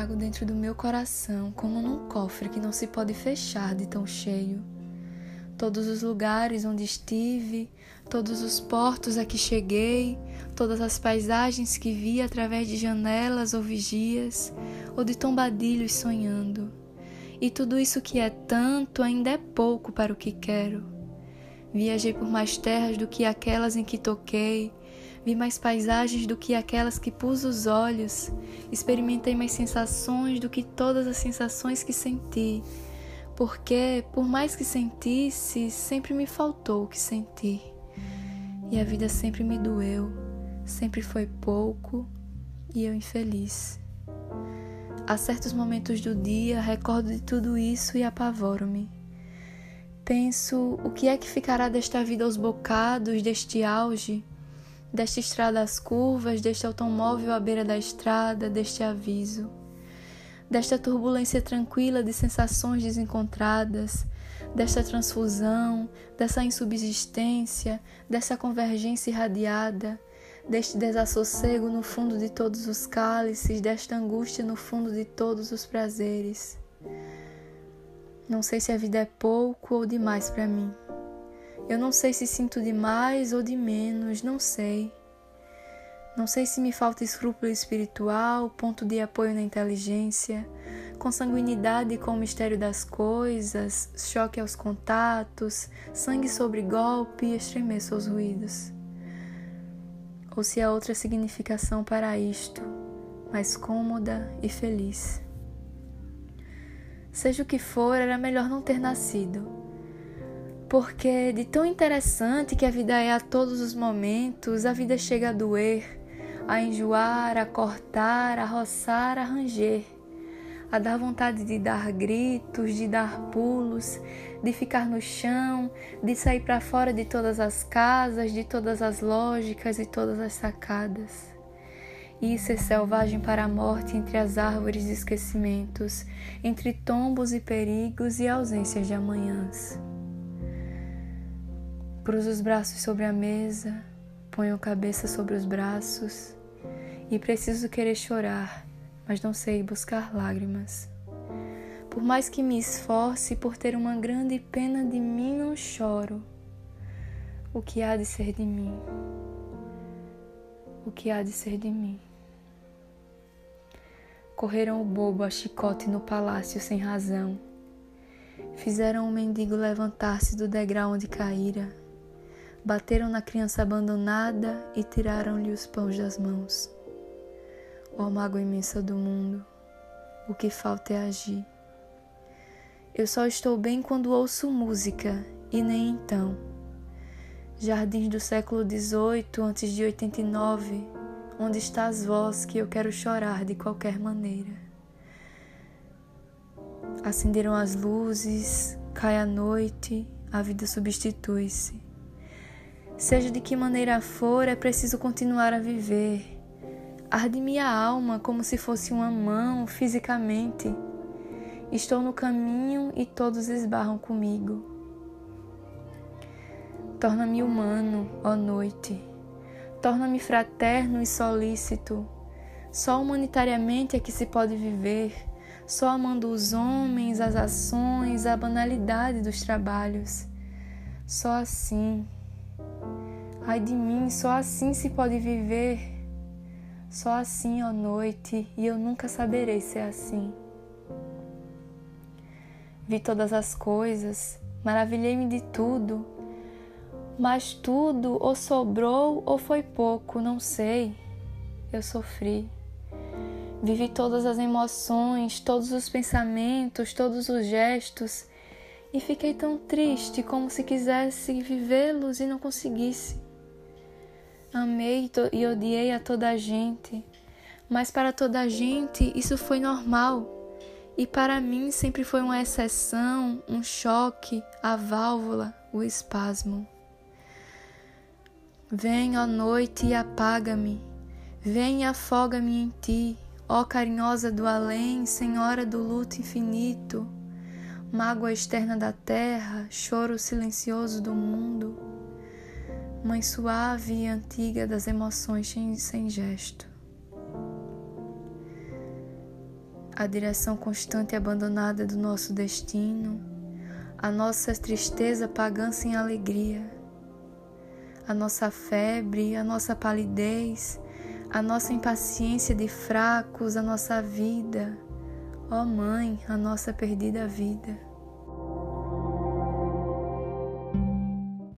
trago dentro do meu coração como num cofre que não se pode fechar de tão cheio. Todos os lugares onde estive, todos os portos a que cheguei, todas as paisagens que vi através de janelas ou vigias, ou de tombadilhos sonhando. E tudo isso que é tanto ainda é pouco para o que quero. Viajei por mais terras do que aquelas em que toquei, Vi mais paisagens do que aquelas que pus os olhos. Experimentei mais sensações do que todas as sensações que senti. Porque, por mais que sentisse, sempre me faltou o que senti. E a vida sempre me doeu, sempre foi pouco e eu infeliz. Há certos momentos do dia recordo de tudo isso e apavoro-me. Penso o que é que ficará desta vida aos bocados, deste auge, desta estrada às curvas, deste automóvel à beira da estrada, deste aviso, desta turbulência tranquila de sensações desencontradas, desta transfusão, dessa insubsistência, dessa convergência irradiada, deste desassossego no fundo de todos os cálices, desta angústia no fundo de todos os prazeres. Não sei se a vida é pouco ou demais para mim. Eu não sei se sinto de mais ou de menos, não sei. Não sei se me falta escrúpulo espiritual, ponto de apoio na inteligência, consanguinidade com o mistério das coisas, choque aos contatos, sangue sobre golpe e estremeço aos ruídos. Ou se há outra significação para isto, mais cômoda e feliz. Seja o que for, era melhor não ter nascido porque de tão interessante que a vida é a todos os momentos, a vida chega a doer, a enjoar, a cortar, a roçar, a ranger, a dar vontade de dar gritos, de dar pulos, de ficar no chão, de sair para fora de todas as casas, de todas as lógicas e todas as sacadas. Isso é selvagem para a morte entre as árvores de esquecimentos, entre tombos e perigos e ausências de amanhãs. Cruzo os braços sobre a mesa, ponho a cabeça sobre os braços e preciso querer chorar, mas não sei buscar lágrimas. Por mais que me esforce por ter uma grande pena de mim, não choro. O que há de ser de mim? O que há de ser de mim? Correram o bobo a chicote no palácio sem razão. Fizeram o mendigo levantar-se do degrau onde caíra bateram na criança abandonada e tiraram-lhe os pães das mãos. Ó oh, mágoa imensa do mundo, o que falta é agir. Eu só estou bem quando ouço música, e nem então. Jardins do século XVIII, antes de 89, onde estás vós que eu quero chorar de qualquer maneira. Acenderam as luzes, cai a noite, a vida substitui-se. Seja de que maneira for, é preciso continuar a viver. Arde minha alma como se fosse uma mão fisicamente. Estou no caminho e todos esbarram comigo. Torna-me humano, ó noite. Torna-me fraterno e solícito. Só humanitariamente é que se pode viver, só amando os homens, as ações, a banalidade dos trabalhos. Só assim Ai de mim, só assim se pode viver. Só assim, ó noite, e eu nunca saberei ser assim. Vi todas as coisas, maravilhei-me de tudo, mas tudo ou sobrou ou foi pouco, não sei. Eu sofri. Vivi todas as emoções, todos os pensamentos, todos os gestos e fiquei tão triste como se quisesse vivê-los e não conseguisse. Amei e odiei a toda a gente, mas para toda a gente isso foi normal. E para mim sempre foi uma exceção, um choque, a válvula, o espasmo. Vem, ó noite, e apaga-me. Vem e afoga-me em ti, ó carinhosa do além, senhora do luto infinito. Mágoa externa da terra, choro silencioso do mundo mãe suave e antiga das emoções sem gesto. a direção constante e abandonada do nosso destino, a nossa tristeza pagã sem alegria, a nossa febre, a nossa palidez, a nossa impaciência de fracos, a nossa vida, ó Mãe, a nossa perdida vida.